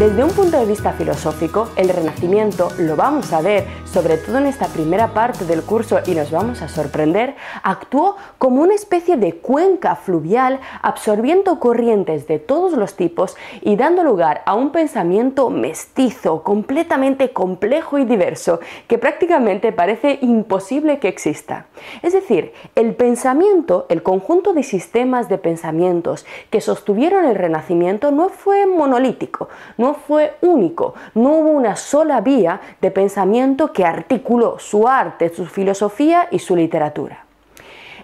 Desde un punto de vista filosófico, el Renacimiento, lo vamos a ver, sobre todo en esta primera parte del curso y nos vamos a sorprender, actuó como una especie de cuenca fluvial absorbiendo corrientes de todos los tipos y dando lugar a un pensamiento mestizo, completamente complejo y diverso, que prácticamente parece imposible que exista. Es decir, el pensamiento, el conjunto de sistemas de pensamientos que sostuvieron el Renacimiento no fue monolítico, no fue único, no hubo una sola vía de pensamiento que articuló su arte, su filosofía y su literatura.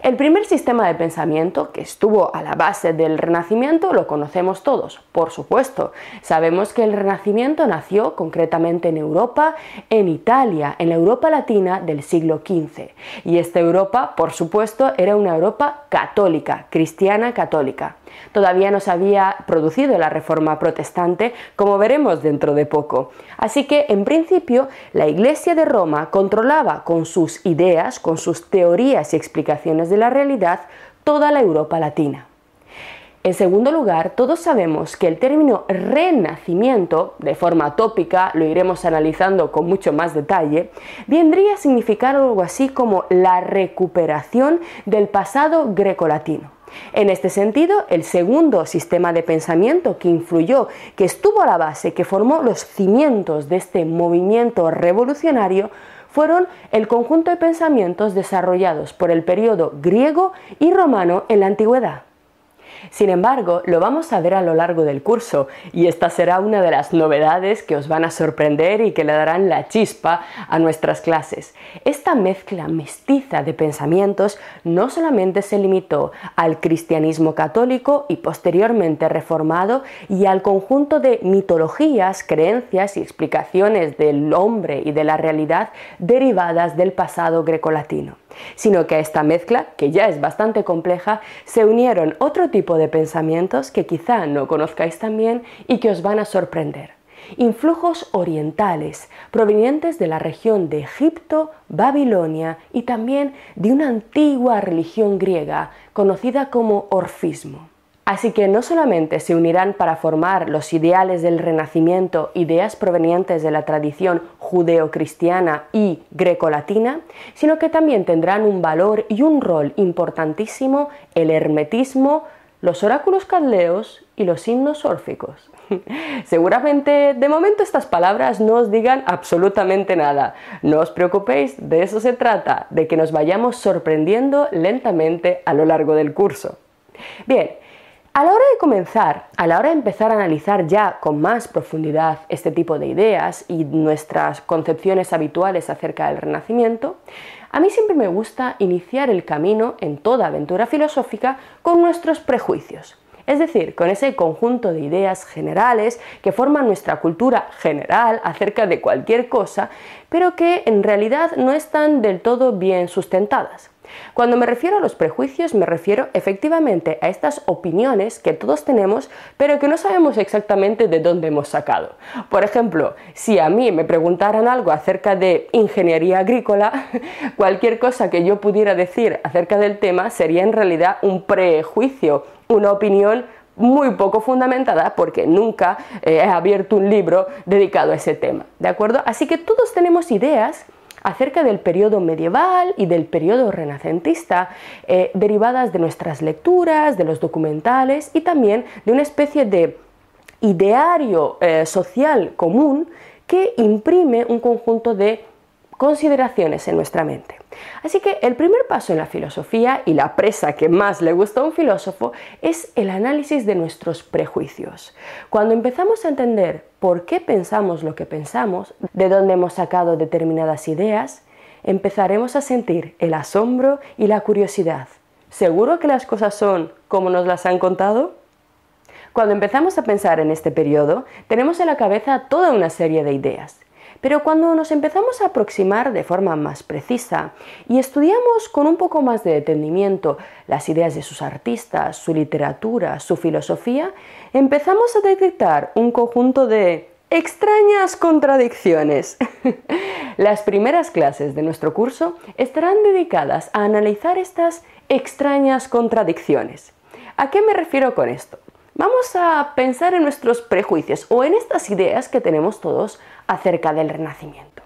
El primer sistema de pensamiento que estuvo a la base del Renacimiento lo conocemos todos, por supuesto. Sabemos que el Renacimiento nació concretamente en Europa, en Italia, en la Europa latina del siglo XV. Y esta Europa, por supuesto, era una Europa católica, cristiana católica. Todavía no se había producido la reforma protestante, como veremos dentro de poco. Así que, en principio, la Iglesia de Roma controlaba con sus ideas, con sus teorías y explicaciones de la realidad, toda la Europa latina. En segundo lugar, todos sabemos que el término renacimiento, de forma tópica, lo iremos analizando con mucho más detalle, vendría a significar algo así como la recuperación del pasado grecolatino. En este sentido, el segundo sistema de pensamiento que influyó, que estuvo a la base, que formó los cimientos de este movimiento revolucionario, fueron el conjunto de pensamientos desarrollados por el periodo griego y romano en la antigüedad. Sin embargo, lo vamos a ver a lo largo del curso y esta será una de las novedades que os van a sorprender y que le darán la chispa a nuestras clases. Esta mezcla mestiza de pensamientos no solamente se limitó al cristianismo católico y posteriormente reformado y al conjunto de mitologías, creencias y explicaciones del hombre y de la realidad derivadas del pasado grecolatino sino que a esta mezcla, que ya es bastante compleja, se unieron otro tipo de pensamientos que quizá no conozcáis también y que os van a sorprender. Influjos orientales provenientes de la región de Egipto, Babilonia y también de una antigua religión griega conocida como orfismo. Así que no solamente se unirán para formar los ideales del Renacimiento, ideas provenientes de la tradición judeocristiana y grecolatina, sino que también tendrán un valor y un rol importantísimo el hermetismo, los oráculos caldeos y los himnos órficos. Seguramente de momento estas palabras no os digan absolutamente nada. No os preocupéis, de eso se trata, de que nos vayamos sorprendiendo lentamente a lo largo del curso. Bien, a la hora de comenzar, a la hora de empezar a analizar ya con más profundidad este tipo de ideas y nuestras concepciones habituales acerca del Renacimiento, a mí siempre me gusta iniciar el camino en toda aventura filosófica con nuestros prejuicios. Es decir, con ese conjunto de ideas generales que forman nuestra cultura general acerca de cualquier cosa, pero que en realidad no están del todo bien sustentadas. Cuando me refiero a los prejuicios, me refiero efectivamente a estas opiniones que todos tenemos, pero que no sabemos exactamente de dónde hemos sacado. Por ejemplo, si a mí me preguntaran algo acerca de ingeniería agrícola, cualquier cosa que yo pudiera decir acerca del tema sería en realidad un prejuicio, una opinión muy poco fundamentada porque nunca eh, he abierto un libro dedicado a ese tema, ¿de acuerdo? Así que todos tenemos ideas acerca del periodo medieval y del periodo renacentista, eh, derivadas de nuestras lecturas, de los documentales y también de una especie de ideario eh, social común que imprime un conjunto de consideraciones en nuestra mente. Así que el primer paso en la filosofía y la presa que más le gusta a un filósofo es el análisis de nuestros prejuicios. Cuando empezamos a entender por qué pensamos lo que pensamos, de dónde hemos sacado determinadas ideas, empezaremos a sentir el asombro y la curiosidad. ¿Seguro que las cosas son como nos las han contado? Cuando empezamos a pensar en este periodo, tenemos en la cabeza toda una serie de ideas pero cuando nos empezamos a aproximar de forma más precisa y estudiamos con un poco más de detenimiento las ideas de sus artistas, su literatura, su filosofía, empezamos a detectar un conjunto de extrañas contradicciones. Las primeras clases de nuestro curso estarán dedicadas a analizar estas extrañas contradicciones. ¿A qué me refiero con esto? Vamos a pensar en nuestros prejuicios o en estas ideas que tenemos todos acerca del Renacimiento.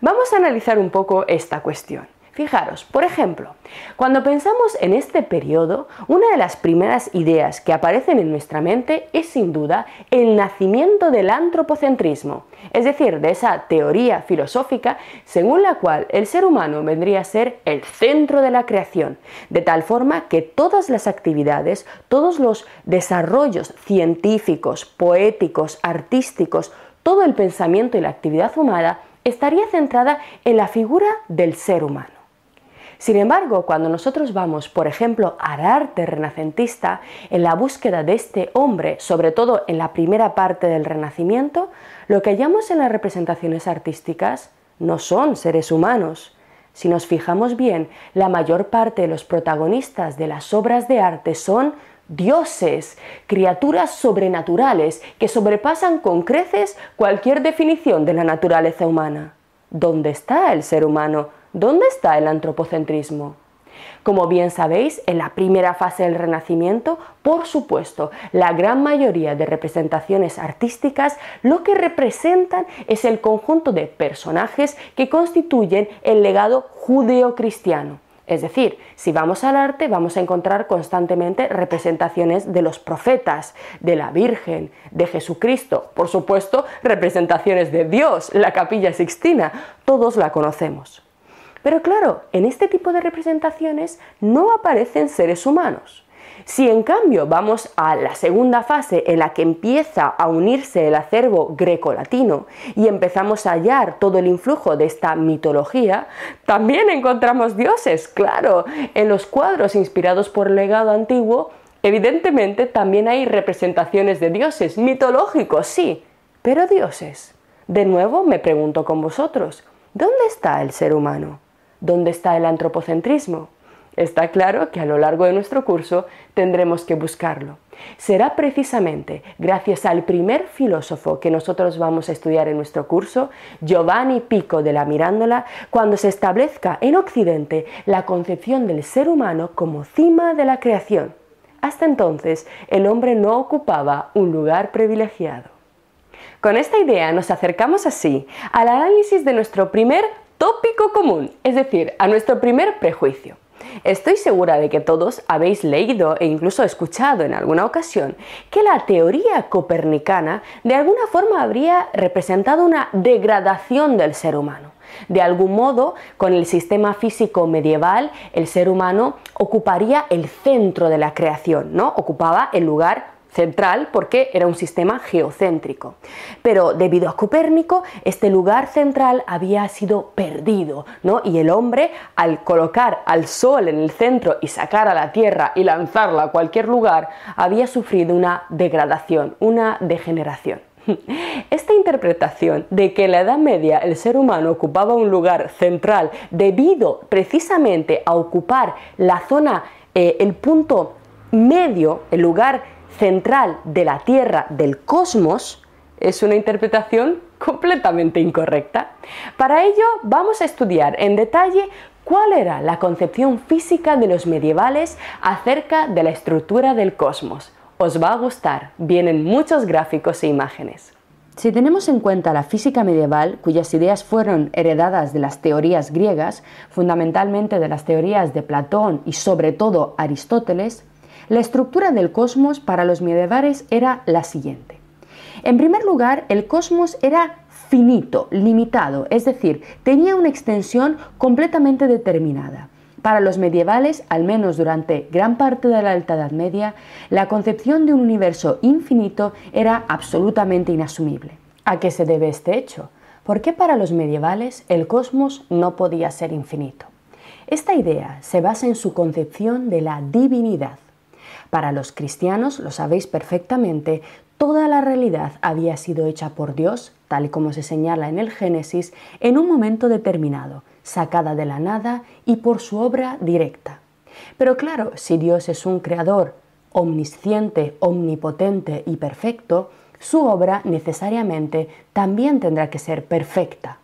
Vamos a analizar un poco esta cuestión. Fijaros, por ejemplo, cuando pensamos en este periodo, una de las primeras ideas que aparecen en nuestra mente es sin duda el nacimiento del antropocentrismo, es decir, de esa teoría filosófica según la cual el ser humano vendría a ser el centro de la creación, de tal forma que todas las actividades, todos los desarrollos científicos, poéticos, artísticos, todo el pensamiento y la actividad humana estaría centrada en la figura del ser humano. Sin embargo, cuando nosotros vamos, por ejemplo, al arte renacentista, en la búsqueda de este hombre, sobre todo en la primera parte del Renacimiento, lo que hallamos en las representaciones artísticas no son seres humanos. Si nos fijamos bien, la mayor parte de los protagonistas de las obras de arte son dioses, criaturas sobrenaturales que sobrepasan con creces cualquier definición de la naturaleza humana. ¿Dónde está el ser humano? ¿Dónde está el antropocentrismo? Como bien sabéis, en la primera fase del Renacimiento, por supuesto, la gran mayoría de representaciones artísticas lo que representan es el conjunto de personajes que constituyen el legado judeocristiano es decir, si vamos al arte vamos a encontrar constantemente representaciones de los profetas, de la Virgen, de Jesucristo, por supuesto, representaciones de Dios, la capilla sixtina, todos la conocemos. Pero claro, en este tipo de representaciones no aparecen seres humanos. Si en cambio vamos a la segunda fase en la que empieza a unirse el acervo greco-latino y empezamos a hallar todo el influjo de esta mitología, también encontramos dioses, claro, en los cuadros inspirados por el legado antiguo, evidentemente también hay representaciones de dioses, mitológicos, sí, pero dioses. De nuevo me pregunto con vosotros, ¿dónde está el ser humano? ¿Dónde está el antropocentrismo? Está claro que a lo largo de nuestro curso tendremos que buscarlo. Será precisamente gracias al primer filósofo que nosotros vamos a estudiar en nuestro curso, Giovanni Pico de la Mirándola, cuando se establezca en Occidente la concepción del ser humano como cima de la creación. Hasta entonces, el hombre no ocupaba un lugar privilegiado. Con esta idea nos acercamos así al análisis de nuestro primer tópico común, es decir, a nuestro primer prejuicio. Estoy segura de que todos habéis leído e incluso escuchado en alguna ocasión que la teoría copernicana de alguna forma habría representado una degradación del ser humano. De algún modo, con el sistema físico medieval, el ser humano ocuparía el centro de la creación, ¿no? Ocupaba el lugar central porque era un sistema geocéntrico. Pero debido a Copérnico, este lugar central había sido perdido, ¿no? Y el hombre, al colocar al Sol en el centro y sacar a la Tierra y lanzarla a cualquier lugar, había sufrido una degradación, una degeneración. Esta interpretación de que en la Edad Media el ser humano ocupaba un lugar central debido precisamente a ocupar la zona, eh, el punto medio, el lugar central de la Tierra, del cosmos, es una interpretación completamente incorrecta. Para ello vamos a estudiar en detalle cuál era la concepción física de los medievales acerca de la estructura del cosmos. Os va a gustar, vienen muchos gráficos e imágenes. Si tenemos en cuenta la física medieval, cuyas ideas fueron heredadas de las teorías griegas, fundamentalmente de las teorías de Platón y sobre todo Aristóteles, la estructura del cosmos para los medievales era la siguiente. En primer lugar, el cosmos era finito, limitado, es decir, tenía una extensión completamente determinada. Para los medievales, al menos durante gran parte de la Alta Edad Media, la concepción de un universo infinito era absolutamente inasumible. ¿A qué se debe este hecho? ¿Por qué para los medievales el cosmos no podía ser infinito? Esta idea se basa en su concepción de la divinidad. Para los cristianos, lo sabéis perfectamente, toda la realidad había sido hecha por Dios, tal y como se señala en el Génesis, en un momento determinado, sacada de la nada y por su obra directa. Pero claro, si Dios es un creador omnisciente, omnipotente y perfecto, su obra necesariamente también tendrá que ser perfecta.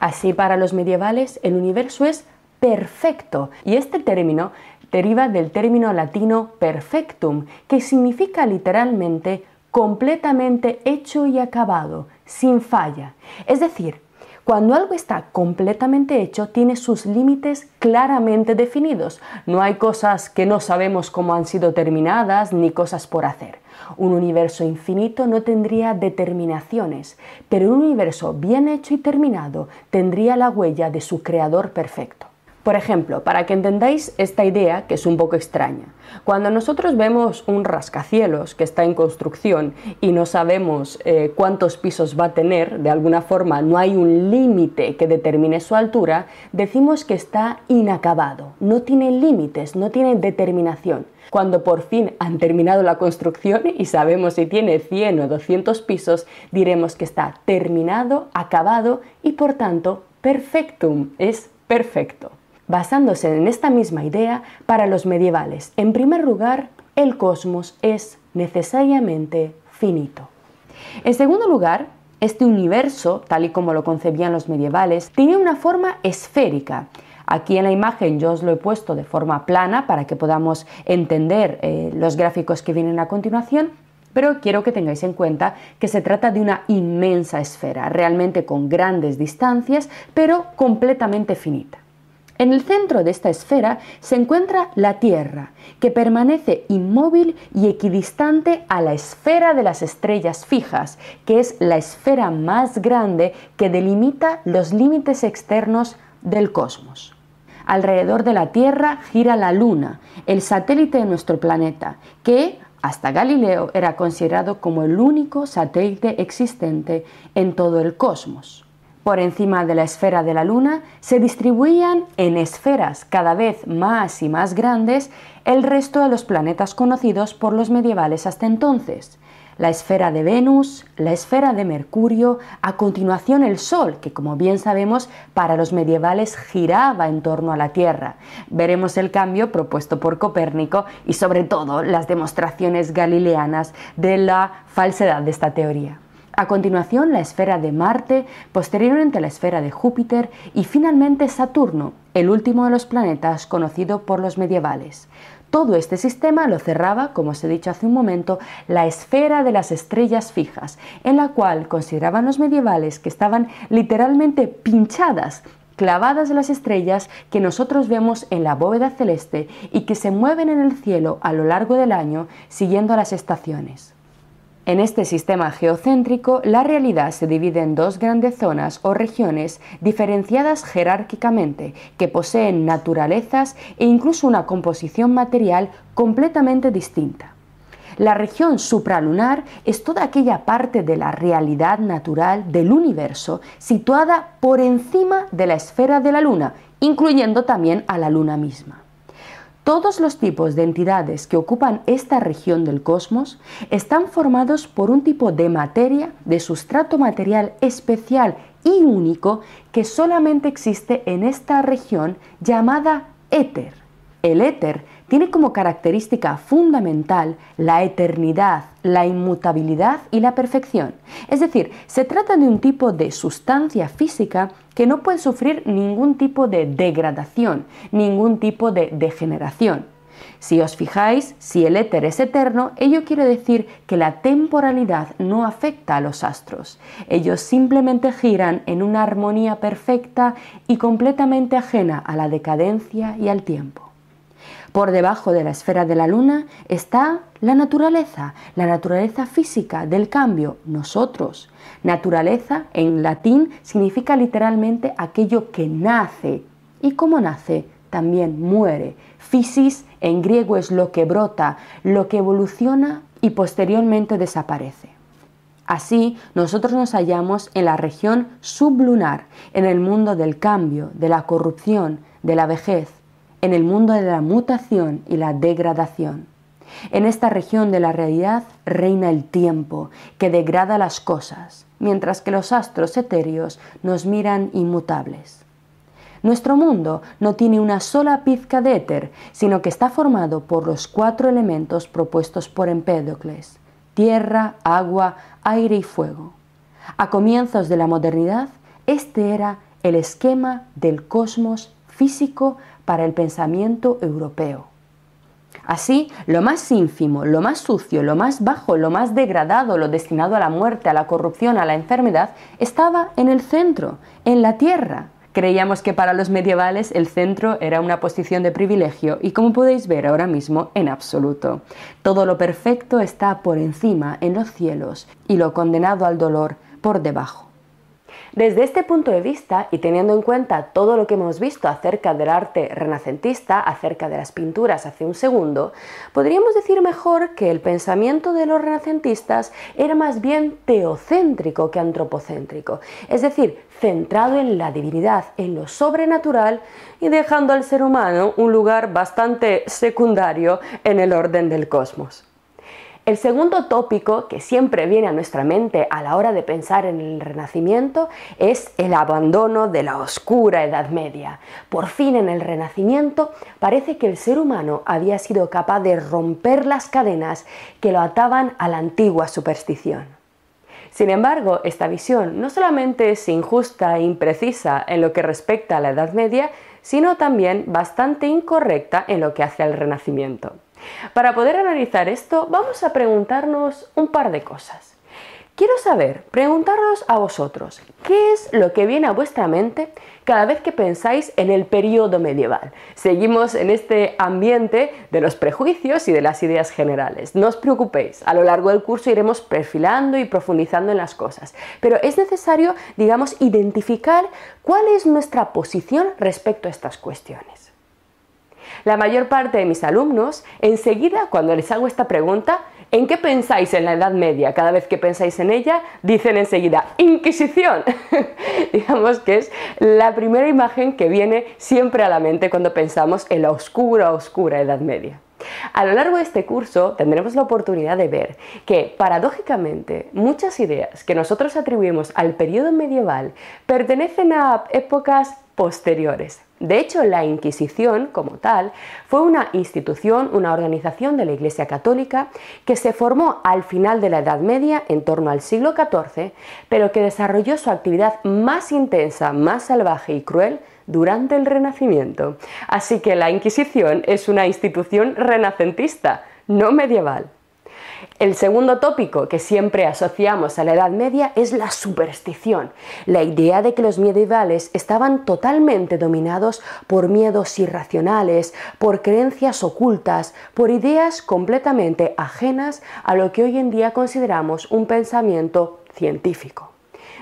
Así para los medievales el universo es perfecto y este término deriva del término latino perfectum, que significa literalmente completamente hecho y acabado, sin falla. Es decir, cuando algo está completamente hecho, tiene sus límites claramente definidos. No hay cosas que no sabemos cómo han sido terminadas ni cosas por hacer. Un universo infinito no tendría determinaciones, pero un universo bien hecho y terminado tendría la huella de su creador perfecto. Por ejemplo, para que entendáis esta idea que es un poco extraña, cuando nosotros vemos un rascacielos que está en construcción y no sabemos eh, cuántos pisos va a tener, de alguna forma no hay un límite que determine su altura, decimos que está inacabado, no tiene límites, no tiene determinación. Cuando por fin han terminado la construcción y sabemos si tiene 100 o 200 pisos, diremos que está terminado, acabado y por tanto perfectum, es perfecto basándose en esta misma idea para los medievales. En primer lugar, el cosmos es necesariamente finito. En segundo lugar, este universo, tal y como lo concebían los medievales, tiene una forma esférica. Aquí en la imagen yo os lo he puesto de forma plana para que podamos entender eh, los gráficos que vienen a continuación, pero quiero que tengáis en cuenta que se trata de una inmensa esfera, realmente con grandes distancias, pero completamente finita. En el centro de esta esfera se encuentra la Tierra, que permanece inmóvil y equidistante a la esfera de las estrellas fijas, que es la esfera más grande que delimita los límites externos del cosmos. Alrededor de la Tierra gira la Luna, el satélite de nuestro planeta, que hasta Galileo era considerado como el único satélite existente en todo el cosmos por encima de la esfera de la Luna, se distribuían en esferas cada vez más y más grandes el resto de los planetas conocidos por los medievales hasta entonces. La esfera de Venus, la esfera de Mercurio, a continuación el Sol, que como bien sabemos para los medievales giraba en torno a la Tierra. Veremos el cambio propuesto por Copérnico y sobre todo las demostraciones galileanas de la falsedad de esta teoría. A continuación, la esfera de Marte, posteriormente la esfera de Júpiter y finalmente Saturno, el último de los planetas conocido por los medievales. Todo este sistema lo cerraba, como os he dicho hace un momento, la esfera de las estrellas fijas, en la cual consideraban los medievales que estaban literalmente pinchadas clavadas las estrellas que nosotros vemos en la bóveda celeste y que se mueven en el cielo a lo largo del año siguiendo las estaciones. En este sistema geocéntrico, la realidad se divide en dos grandes zonas o regiones diferenciadas jerárquicamente, que poseen naturalezas e incluso una composición material completamente distinta. La región supralunar es toda aquella parte de la realidad natural del universo situada por encima de la esfera de la Luna, incluyendo también a la Luna misma. Todos los tipos de entidades que ocupan esta región del cosmos están formados por un tipo de materia, de sustrato material especial y único que solamente existe en esta región llamada éter. El éter tiene como característica fundamental la eternidad, la inmutabilidad y la perfección. Es decir, se trata de un tipo de sustancia física que no puede sufrir ningún tipo de degradación, ningún tipo de degeneración. Si os fijáis, si el éter es eterno, ello quiere decir que la temporalidad no afecta a los astros. Ellos simplemente giran en una armonía perfecta y completamente ajena a la decadencia y al tiempo. Por debajo de la esfera de la luna está la naturaleza, la naturaleza física del cambio, nosotros. Naturaleza en latín significa literalmente aquello que nace. Y como nace, también muere. Physis en griego es lo que brota, lo que evoluciona y posteriormente desaparece. Así, nosotros nos hallamos en la región sublunar, en el mundo del cambio, de la corrupción, de la vejez, en el mundo de la mutación y la degradación. En esta región de la realidad reina el tiempo, que degrada las cosas, mientras que los astros etéreos nos miran inmutables. Nuestro mundo no tiene una sola pizca de éter, sino que está formado por los cuatro elementos propuestos por Empédocles, tierra, agua, aire y fuego. A comienzos de la modernidad, este era el esquema del cosmos físico para el pensamiento europeo. Así, lo más ínfimo, lo más sucio, lo más bajo, lo más degradado, lo destinado a la muerte, a la corrupción, a la enfermedad, estaba en el centro, en la tierra. Creíamos que para los medievales el centro era una posición de privilegio y como podéis ver ahora mismo, en absoluto. Todo lo perfecto está por encima, en los cielos, y lo condenado al dolor por debajo. Desde este punto de vista y teniendo en cuenta todo lo que hemos visto acerca del arte renacentista, acerca de las pinturas hace un segundo, podríamos decir mejor que el pensamiento de los renacentistas era más bien teocéntrico que antropocéntrico, es decir, centrado en la divinidad, en lo sobrenatural y dejando al ser humano un lugar bastante secundario en el orden del cosmos. El segundo tópico que siempre viene a nuestra mente a la hora de pensar en el Renacimiento es el abandono de la oscura Edad Media. Por fin en el Renacimiento parece que el ser humano había sido capaz de romper las cadenas que lo ataban a la antigua superstición. Sin embargo, esta visión no solamente es injusta e imprecisa en lo que respecta a la Edad Media, sino también bastante incorrecta en lo que hace al Renacimiento. Para poder analizar esto, vamos a preguntarnos un par de cosas. Quiero saber, preguntaros a vosotros, ¿qué es lo que viene a vuestra mente cada vez que pensáis en el periodo medieval? Seguimos en este ambiente de los prejuicios y de las ideas generales. No os preocupéis, a lo largo del curso iremos perfilando y profundizando en las cosas, pero es necesario, digamos, identificar cuál es nuestra posición respecto a estas cuestiones. La mayor parte de mis alumnos, enseguida, cuando les hago esta pregunta, ¿en qué pensáis en la Edad Media? Cada vez que pensáis en ella, dicen enseguida, Inquisición. Digamos que es la primera imagen que viene siempre a la mente cuando pensamos en la oscura, oscura Edad Media. A lo largo de este curso tendremos la oportunidad de ver que, paradójicamente, muchas ideas que nosotros atribuimos al periodo medieval pertenecen a épocas posteriores. De hecho, la Inquisición, como tal, fue una institución, una organización de la Iglesia Católica que se formó al final de la Edad Media, en torno al siglo XIV, pero que desarrolló su actividad más intensa, más salvaje y cruel durante el Renacimiento. Así que la Inquisición es una institución renacentista, no medieval. El segundo tópico que siempre asociamos a la Edad Media es la superstición, la idea de que los medievales estaban totalmente dominados por miedos irracionales, por creencias ocultas, por ideas completamente ajenas a lo que hoy en día consideramos un pensamiento científico.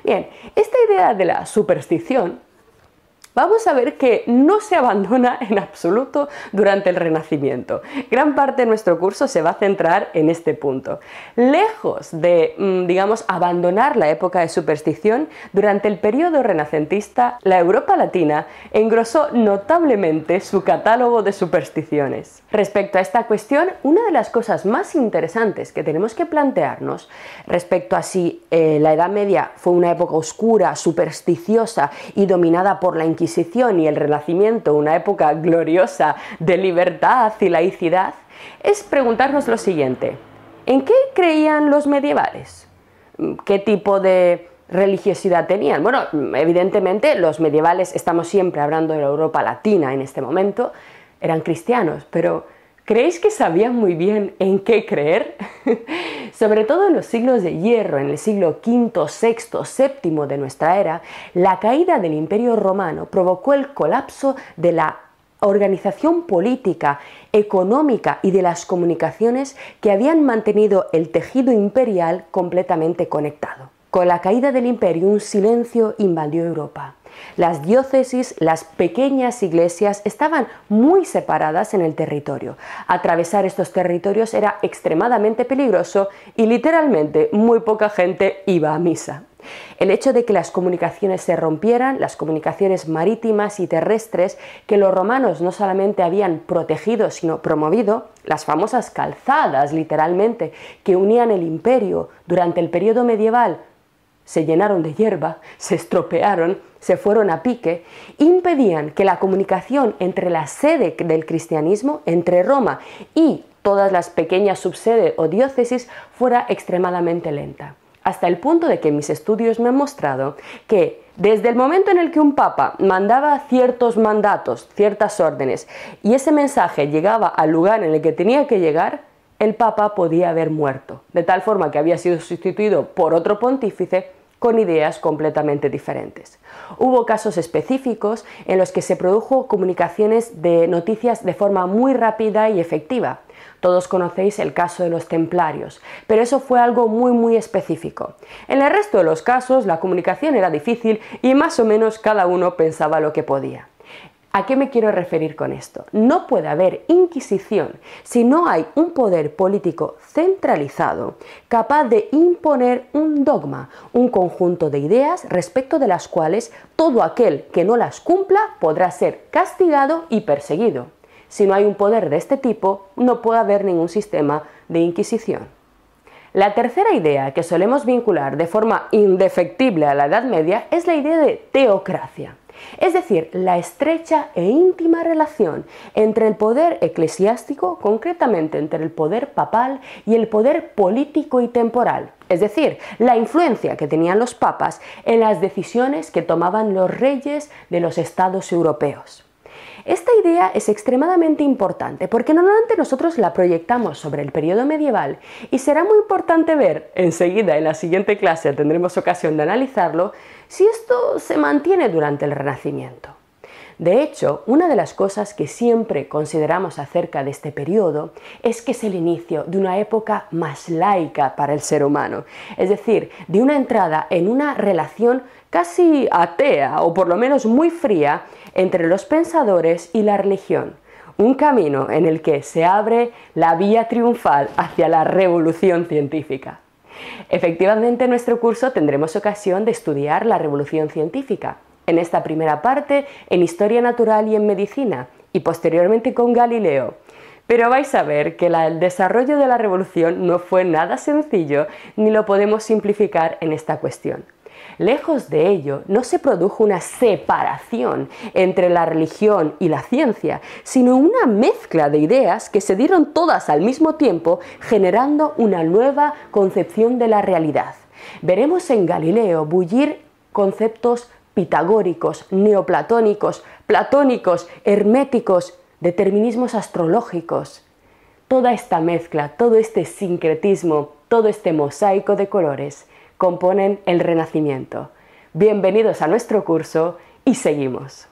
Bien, esta idea de la superstición vamos a ver que no se abandona en absoluto durante el Renacimiento. Gran parte de nuestro curso se va a centrar en este punto. Lejos de, mm, digamos, abandonar la época de superstición, durante el periodo renacentista, la Europa latina engrosó notablemente su catálogo de supersticiones. Respecto a esta cuestión, una de las cosas más interesantes que tenemos que plantearnos respecto a si eh, la Edad Media fue una época oscura, supersticiosa y dominada por la Inquisición, y el Renacimiento, una época gloriosa de libertad y laicidad, es preguntarnos lo siguiente, ¿en qué creían los medievales? ¿Qué tipo de religiosidad tenían? Bueno, evidentemente los medievales, estamos siempre hablando de la Europa latina en este momento, eran cristianos, pero ¿Creéis que sabían muy bien en qué creer? Sobre todo en los siglos de hierro, en el siglo V, VI, VII de nuestra era, la caída del Imperio Romano provocó el colapso de la organización política, económica y de las comunicaciones que habían mantenido el tejido imperial completamente conectado. Con la caída del imperio un silencio invadió Europa. Las diócesis, las pequeñas iglesias, estaban muy separadas en el territorio. Atravesar estos territorios era extremadamente peligroso y literalmente muy poca gente iba a misa. El hecho de que las comunicaciones se rompieran, las comunicaciones marítimas y terrestres, que los romanos no solamente habían protegido, sino promovido, las famosas calzadas, literalmente, que unían el imperio durante el periodo medieval, se llenaron de hierba, se estropearon se fueron a pique, impedían que la comunicación entre la sede del cristianismo, entre Roma y todas las pequeñas subsedes o diócesis, fuera extremadamente lenta. hasta el punto de que mis estudios me han mostrado que desde el momento en el que un papa mandaba ciertos mandatos, ciertas órdenes, y ese mensaje llegaba al lugar en el que tenía que llegar, el papa podía haber muerto, de tal forma que había sido sustituido por otro pontífice con ideas completamente diferentes. Hubo casos específicos en los que se produjo comunicaciones de noticias de forma muy rápida y efectiva. Todos conocéis el caso de los templarios, pero eso fue algo muy muy específico. En el resto de los casos la comunicación era difícil y más o menos cada uno pensaba lo que podía. ¿A qué me quiero referir con esto? No puede haber inquisición si no hay un poder político centralizado capaz de imponer un dogma, un conjunto de ideas respecto de las cuales todo aquel que no las cumpla podrá ser castigado y perseguido. Si no hay un poder de este tipo, no puede haber ningún sistema de inquisición. La tercera idea que solemos vincular de forma indefectible a la Edad Media es la idea de teocracia es decir, la estrecha e íntima relación entre el poder eclesiástico, concretamente entre el poder papal y el poder político y temporal, es decir, la influencia que tenían los papas en las decisiones que tomaban los reyes de los estados europeos. Esta idea es extremadamente importante porque normalmente nosotros la proyectamos sobre el periodo medieval y será muy importante ver, enseguida en la siguiente clase tendremos ocasión de analizarlo, si esto se mantiene durante el Renacimiento. De hecho, una de las cosas que siempre consideramos acerca de este periodo es que es el inicio de una época más laica para el ser humano, es decir, de una entrada en una relación casi atea o por lo menos muy fría entre los pensadores y la religión, un camino en el que se abre la vía triunfal hacia la revolución científica. Efectivamente, en nuestro curso tendremos ocasión de estudiar la revolución científica, en esta primera parte en historia natural y en medicina, y posteriormente con Galileo. Pero vais a ver que el desarrollo de la revolución no fue nada sencillo ni lo podemos simplificar en esta cuestión. Lejos de ello, no se produjo una separación entre la religión y la ciencia, sino una mezcla de ideas que se dieron todas al mismo tiempo, generando una nueva concepción de la realidad. Veremos en Galileo bullir conceptos pitagóricos, neoplatónicos, platónicos, herméticos, determinismos astrológicos. Toda esta mezcla, todo este sincretismo, todo este mosaico de colores componen el Renacimiento. Bienvenidos a nuestro curso y seguimos.